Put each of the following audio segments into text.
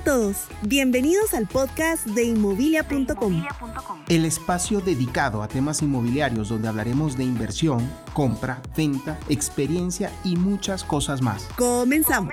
a todos, bienvenidos al podcast de inmobilia.com. El espacio dedicado a temas inmobiliarios donde hablaremos de inversión, compra, venta, experiencia y muchas cosas más. Comenzamos.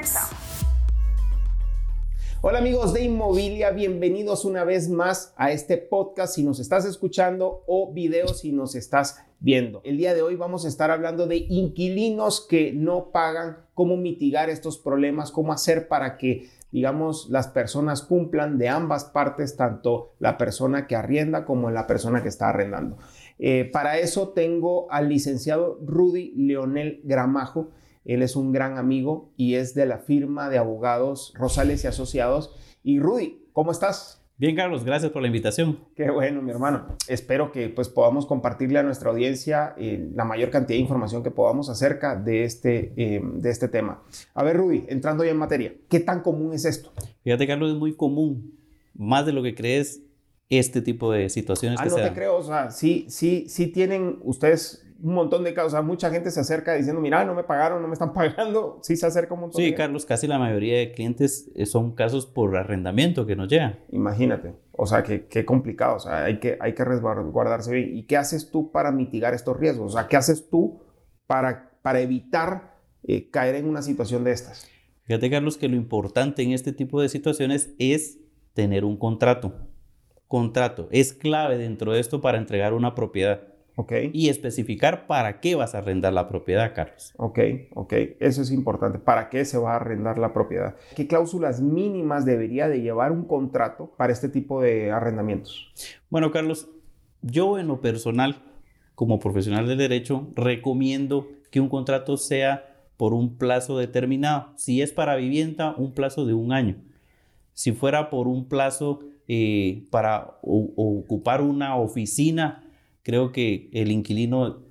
Hola amigos de Inmobilia, bienvenidos una vez más a este podcast si nos estás escuchando o video si nos estás viendo. El día de hoy vamos a estar hablando de inquilinos que no pagan, cómo mitigar estos problemas, cómo hacer para que digamos, las personas cumplan de ambas partes, tanto la persona que arrienda como la persona que está arrendando. Eh, para eso tengo al licenciado Rudy Leonel Gramajo. Él es un gran amigo y es de la firma de abogados Rosales y Asociados. Y Rudy, ¿cómo estás? Bien, Carlos, gracias por la invitación. Qué bueno, mi hermano. Espero que pues, podamos compartirle a nuestra audiencia eh, la mayor cantidad de información que podamos acerca de este, eh, de este tema. A ver, Rudy, entrando ya en materia, ¿qué tan común es esto? Fíjate, Carlos, es muy común, más de lo que crees, este tipo de situaciones ah, que no te creo, o sea, sí, sí, sí tienen ustedes un montón de casos. O sea, mucha gente se acerca diciendo, mira, no me pagaron, no me están pagando. Sí se acerca un montón. Sí, Carlos, casi la mayoría de clientes eh, son casos por arrendamiento que nos llegan. Imagínate. O sea, qué complicado. O sea, hay que, hay que resguardarse bien. ¿Y qué haces tú para mitigar estos riesgos? O sea, ¿qué haces tú para, para evitar eh, caer en una situación de estas? Fíjate, Carlos, que lo importante en este tipo de situaciones es tener un contrato. Contrato es clave dentro de esto para entregar una propiedad. Y especificar para qué vas a arrendar la propiedad, Carlos. Ok, ok. Eso es importante. ¿Para qué se va a arrendar la propiedad? ¿Qué cláusulas mínimas debería de llevar un contrato para este tipo de arrendamientos? Bueno, Carlos, yo en lo personal, como profesional de derecho, recomiendo que un contrato sea por un plazo determinado. Si es para vivienda, un plazo de un año. Si fuera por un plazo eh, para ocupar una oficina, creo que el inquilino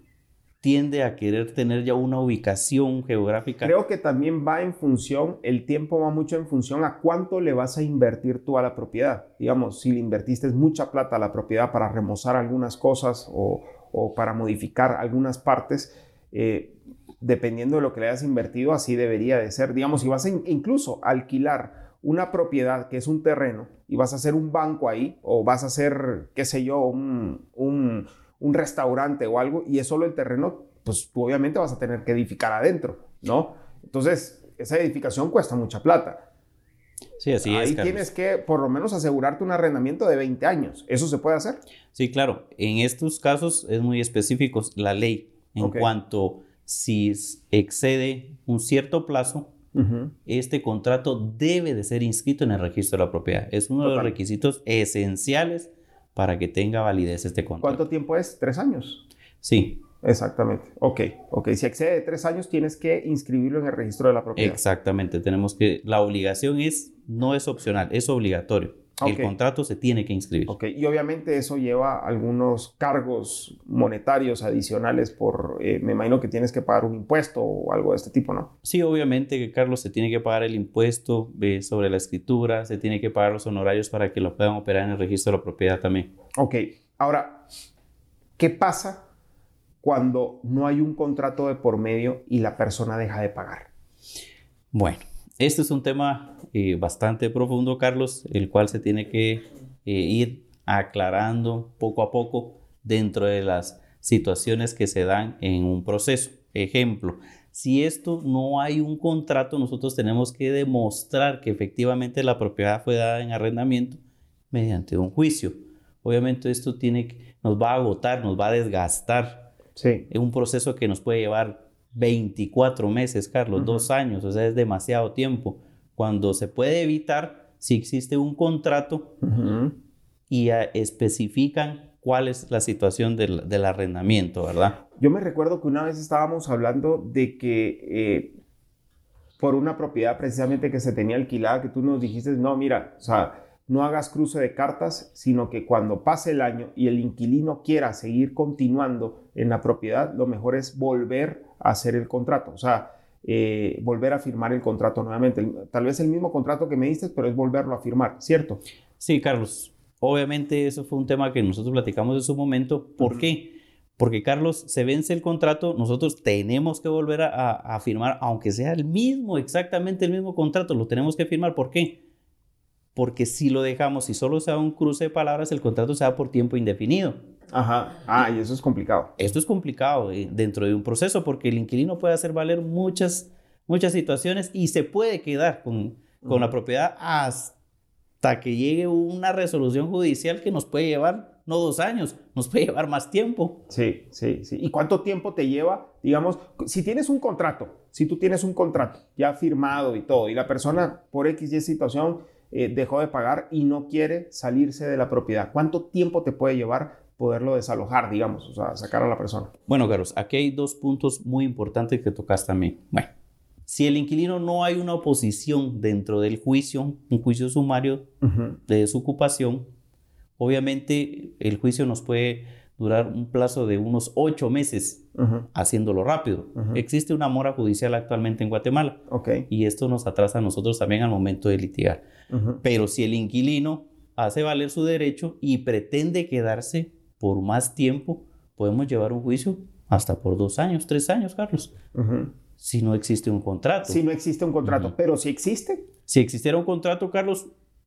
tiende a querer tener ya una ubicación geográfica. Creo que también va en función, el tiempo va mucho en función a cuánto le vas a invertir tú a la propiedad. Digamos, si le invertiste mucha plata a la propiedad para remozar algunas cosas o, para modificar algunas partes, eh, dependiendo de lo que le hayas invertido, así debería de ser. Digamos, si vas a incluso alquilar una propiedad que es un terreno y vas a hacer un banco ahí o vas a hacer, qué sé yo, un, un, restaurante o algo y es solo el terreno, pues tú obviamente vas a tener que edificar adentro, ¿no? Entonces, esa edificación cuesta mucha plata. Sí, así es. Ahí tienes que por lo menos asegurarte un arrendamiento de 20 años. ¿Eso se puede hacer? Sí, claro. En estos casos es muy específico la ley en cuanto si excede un cierto plazo, este contrato debe de ser inscrito en el registro de la propiedad. Es uno de los requisitos esenciales para que tenga validez este contrato. ¿Cuánto tiempo es? ¿Tres años? Sí. Exactamente. Ok, ok. Si excede de tres años, tienes que inscribirlo en el registro de la propiedad. Exactamente. Tenemos que, la obligación es, no es opcional, es obligatorio. El contrato se tiene que inscribir. Ok, y obviamente eso lleva algunos cargos monetarios adicionales por, eh, me imagino que tienes que pagar un impuesto o algo de este tipo, ¿no? Sí, obviamente, Carlos, se tiene que pagar el impuesto eh, sobre la escritura, se tiene que pagar los honorarios para que lo puedan operar en el registro de la propiedad también. Ok, ahora, ¿qué pasa cuando no hay un contrato de por medio y la persona deja de pagar? Bueno, este es un tema eh, bastante profundo, Carlos, el cual se tiene que eh, ir aclarando poco a poco dentro de las situaciones que se dan en un proceso. Ejemplo, si esto no hay un contrato, nosotros tenemos que demostrar que efectivamente la propiedad fue dada en arrendamiento mediante un juicio. Obviamente esto tiene, nos va a agotar, nos va a desgastar. Sí. Es un proceso que nos puede llevar 24 meses, Carlos, dos años, o sea, es demasiado tiempo. Cuando se puede evitar, si existe un contrato y especifican cuál es la situación del, arrendamiento, ¿verdad? Yo me recuerdo que una vez estábamos hablando de que eh, por una propiedad precisamente que se tenía alquilada, que tú nos dijiste, no, mira, o sea, no hagas cruce de cartas, sino que cuando pase el año y el inquilino quiera seguir continuando en la propiedad, lo mejor es volver hacer el contrato, o sea, eh, volver a firmar el contrato nuevamente. Tal vez el mismo contrato que me diste, pero es volverlo a firmar, ¿cierto? Sí, Carlos. Obviamente eso fue un tema que nosotros platicamos en su momento. ¿Por qué? Porque Carlos, se vence el contrato, nosotros tenemos que volver a, a firmar, aunque sea el mismo, exactamente el mismo contrato, lo tenemos que firmar. ¿Por qué? Porque si lo dejamos y solo se da un cruce de palabras, el contrato se da por tiempo indefinido. Ajá. Ah, y eso es complicado. Esto es complicado eh, dentro de un proceso porque el inquilino puede hacer valer muchas, muchas situaciones y se puede quedar con, con la propiedad hasta que llegue una resolución judicial que nos puede llevar no dos años, nos puede llevar más tiempo. Sí, sí, sí. ¿Y cuánto tiempo te lleva, digamos, si tienes un contrato, si tú tienes un contrato ya firmado y todo, y la persona por X y situación eh, dejó de pagar y no quiere salirse de la propiedad, ¿cuánto tiempo te puede llevar poderlo desalojar, digamos, o sea, sacar a la persona? Bueno, Carlos, aquí hay dos puntos muy importantes que tocaste también. Bueno, si el inquilino no hay una oposición dentro del juicio, un juicio sumario de desocupación, Obviamente el juicio nos puede durar un plazo de unos ocho meses haciéndolo rápido. Existe una mora judicial actualmente en Guatemala y esto nos atrasa a nosotros también al momento de litigar. Pero si el inquilino hace valer su derecho y pretende quedarse por más tiempo, podemos llevar un juicio hasta por dos años, tres años, Carlos. Si no existe un contrato. Si no existe un contrato, pero si existe. Si existiera un contrato, Carlos,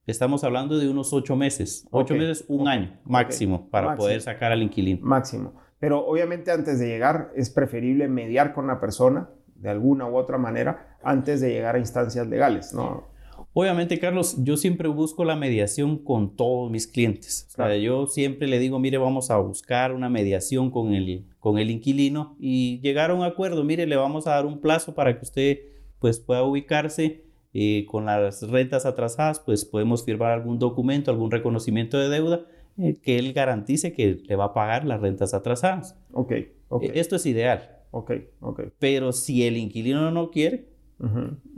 Estamos hablando de unos ocho meses, ocho meses, un año máximo para poder sacar al inquilino. Máximo. Pero obviamente antes de llegar es preferible mediar con la persona de alguna u otra manera antes de llegar a instancias legales, ¿no? Obviamente, Carlos, yo siempre busco la mediación con todos mis clientes. O sea, yo siempre le digo, mire, vamos a buscar una mediación con el, con el inquilino y llegar a un acuerdo. Mire, le vamos a dar un plazo para que usted pues, pueda ubicarse y con las rentas atrasadas, pues podemos firmar algún documento, algún reconocimiento de deuda eh, que él garantice que le va a pagar las rentas atrasadas. Ok, ok. E, esto es ideal. Ok, ok. Pero si el inquilino no quiere,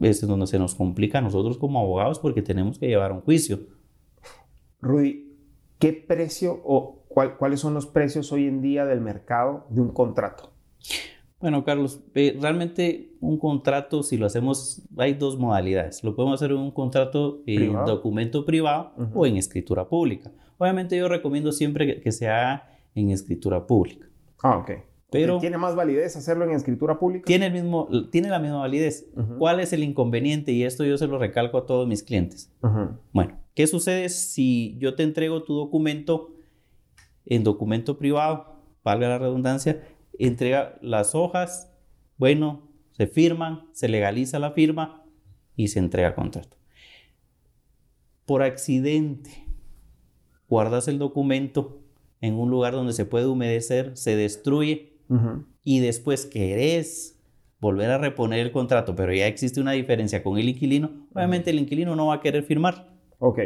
es donde se nos complica a nosotros como abogados porque tenemos que llevar un juicio. Rudy, ¿qué precio o cuáles son los precios hoy en día del mercado de un contrato? Bueno, Carlos, eh, realmente un contrato, si lo hacemos, hay dos modalidades. Lo podemos hacer en un contrato en documento privado o en escritura pública. Obviamente yo recomiendo siempre que, se haga en escritura pública. Ah, ok. Pero ¿Tiene más validez hacerlo en escritura pública? Tiene, el mismo, tiene la misma validez. ¿Cuál es el inconveniente? Y esto yo se lo recalco a todos mis clientes. Bueno, ¿qué sucede si yo te entrego tu documento en documento privado, valga la redundancia, entrega las hojas, bueno, se firman, se legaliza la firma y se entrega el contrato. Por accidente, guardas el documento en un lugar donde se puede humedecer, se destruye y después querés volver a reponer el contrato, pero ya existe una diferencia con el inquilino, obviamente el inquilino no va a querer firmar. Ok.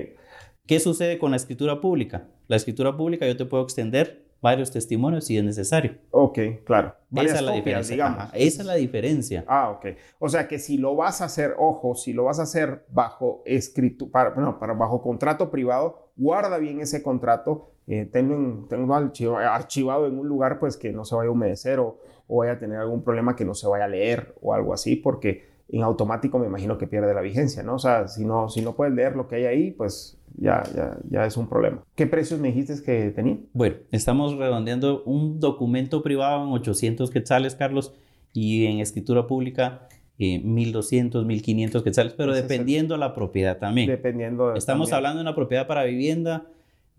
¿Qué sucede con la escritura pública? La escritura pública yo te puedo extender varios testimonios si es necesario. Ok, claro. Esa es la diferencia. esa es la diferencia. Ah, ok. O sea que si lo vas a hacer, ojo, si lo vas a hacer bajo escrito, para, no, para bajo contrato privado, guarda bien ese contrato, eh, tengo, tengo archivado en un lugar pues que no se vaya a humedecer o, o vaya a tener algún problema que no se vaya a leer o algo así, porque en automático me imagino que pierde la vigencia, ¿no? O sea, si no, si no puedes leer lo que hay ahí, pues ya, ya, ya es un problema. ¿Qué precios me dijiste que tenía? Bueno, estamos redondeando un documento privado en 800 quetzales, Carlos, y en escritura pública eh, 1200, 1500 quetzales, pero dependiendo la propiedad también. Dependiendo. estamos hablando de una propiedad para vivienda.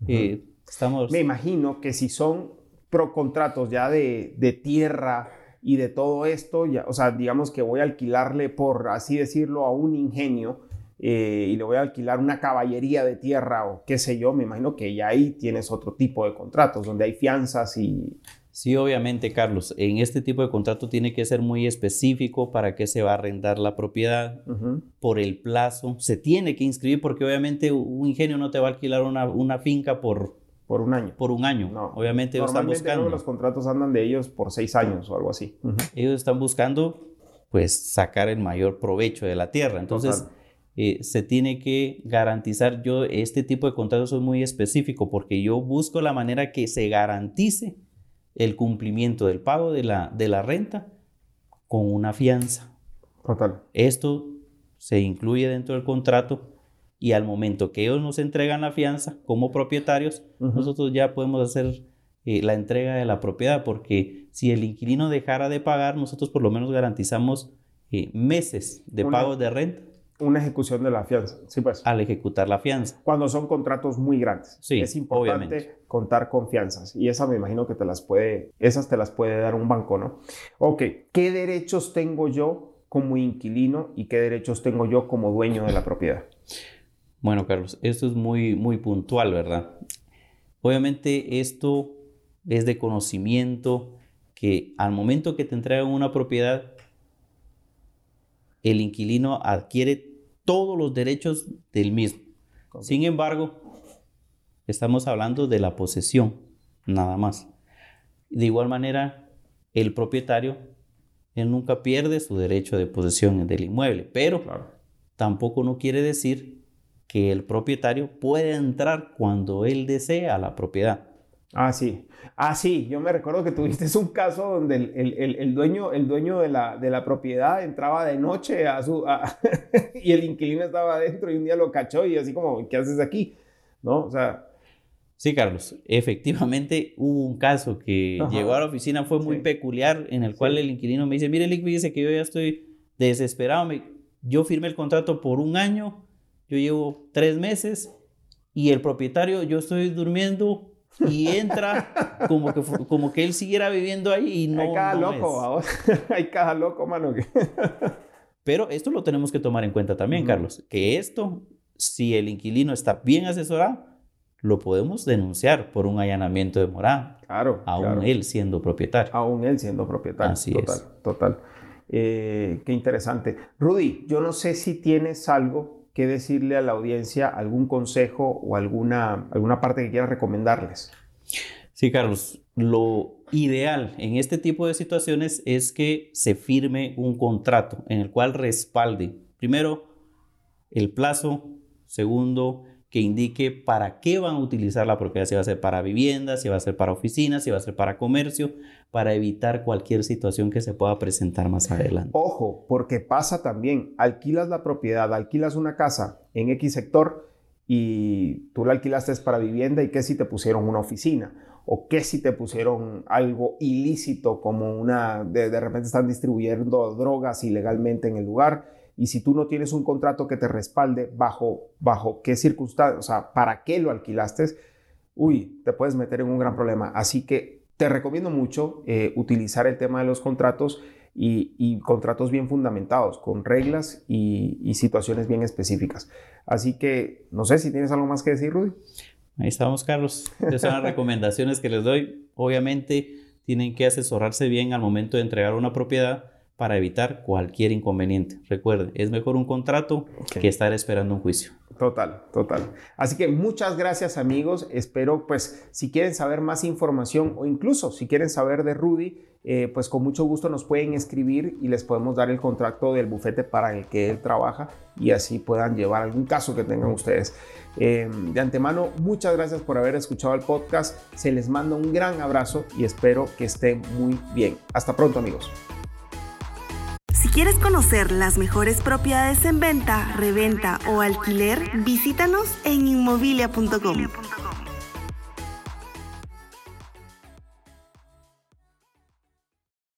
Eh, estamos... Me imagino que si son pro contratos ya de, de tierra y de todo esto, ya, o sea, digamos que voy a alquilarle, por así decirlo, a un ingenio eh, y le voy a alquilar una caballería de tierra o qué sé yo, me imagino que ya ahí tienes otro tipo de contratos, donde hay fianzas y... Sí, obviamente, Carlos, en este tipo de contrato tiene que ser muy específico para qué se va a arrendar la propiedad, por el plazo, se tiene que inscribir porque obviamente un ingenio no te va a alquilar una, una finca por, por un año. Por un año. No. Obviamente ellos están buscando. los contratos andan de ellos por seis años o algo así. Ellos están buscando, pues, sacar el mayor provecho de la tierra. Entonces, eh, se tiene que garantizar, yo este tipo de contratos es muy específico porque yo busco la manera que se garantice el cumplimiento del pago de la, de la renta con una fianza. Total. Esto se incluye dentro del contrato y al momento que ellos nos entregan la fianza como propietarios, nosotros ya podemos hacer eh, la entrega de la propiedad porque si el inquilino dejara de pagar, nosotros por lo menos garantizamos eh, meses de pago de renta Una ejecución de la fianza, sí pues. Al ejecutar la fianza. Cuando son contratos muy grandes. Sí, es importante obviamente. contar con fianzas. Y esa me imagino que te las puede, esas te las puede dar un banco, ¿no? Ok, ¿qué derechos tengo yo como inquilino y qué derechos tengo yo como dueño de la propiedad? Bueno, Carlos, esto es muy, muy puntual, ¿verdad? Obviamente esto es de conocimiento que al momento que te entregan una propiedad, el inquilino adquiere todos los derechos del mismo. Sin embargo, estamos hablando de la posesión, nada más. De igual manera, el propietario, él nunca pierde su derecho de posesión del inmueble, pero Claro. tampoco no quiere decir que el propietario puede entrar cuando él desea a la propiedad. Ah, sí. Ah, sí. Yo me recuerdo que tuviste un caso donde el, el- el- el dueño, el dueño de, la, de la propiedad entraba de noche a su, a- y el inquilino estaba adentro y un día lo cachó y así como, ¿qué haces aquí? ¿No? O sea, Sí, Carlos, efectivamente hubo un caso que Ajá. llegó a la oficina, fue muy Sí. peculiar, en el cual el inquilino me dice, mire, Lick, fíjese que yo ya estoy desesperado, me- yo firmé el contrato por un año, yo llevo tres meses y el propietario, yo estoy durmiendo y entra como que, como que él siguiera viviendo ahí y no... hay cada no loco, es. hay cada loco, mano. que- Pero esto lo tenemos que tomar en cuenta también. Carlos, que esto, si el inquilino está bien asesorado, lo podemos denunciar por un allanamiento de morada, Claro. aún claro. él siendo propietario. Aún él siendo propietario. Así total, es. Total. Eh, qué interesante. Rudy, yo no sé si tienes algo que decirle a la audiencia, algún consejo o alguna, alguna parte que quieras recomendarles. Sí, Carlos, lo ideal en este tipo de situaciones es que se firme un contrato en el cual respalde, primero, el plazo, segundo, que indique para qué van a utilizar la propiedad, si va a ser para vivienda, si va a ser para oficinas, si va a ser para comercio, para evitar cualquier situación que se pueda presentar más adelante. Ojo, porque pasa también, alquilas la propiedad, alquilas una casa en X sector y tú la alquilaste para vivienda y qué si te pusieron una oficina o qué si te pusieron algo ilícito como una, de, de repente están distribuyendo drogas ilegalmente en el lugar y si tú no tienes un contrato que te respalde bajo, bajo qué circunstancias, o sea, para qué lo alquilaste, uy, te puedes meter en un gran problema. Así que te recomiendo mucho eh, utilizar el tema de los contratos y, y contratos bien fundamentados, con reglas y, y situaciones bien específicas. Así que no sé si tienes algo más que decir, Rudy. Ahí estamos, Carlos. Esas son las recomendaciones que les doy. Obviamente, tienen que asesorarse bien al momento de entregar una propiedad para evitar cualquier inconveniente. Recuerden, es mejor un contrato que estar esperando un juicio. Total, total. Así que muchas gracias amigos. Espero pues si quieren saber más información o incluso si quieren saber de Rudy, eh, pues con mucho gusto nos pueden escribir y les podemos dar el contrato del bufete para el que él trabaja y así puedan llevar algún caso que tengan ustedes. Eh, de antemano, muchas gracias por haber escuchado el podcast. Se les manda un gran abrazo y espero que estén muy bien. Hasta pronto amigos. Quieres conocer las mejores propiedades en venta, reventa o alquiler, visítanos en inmobilia.com.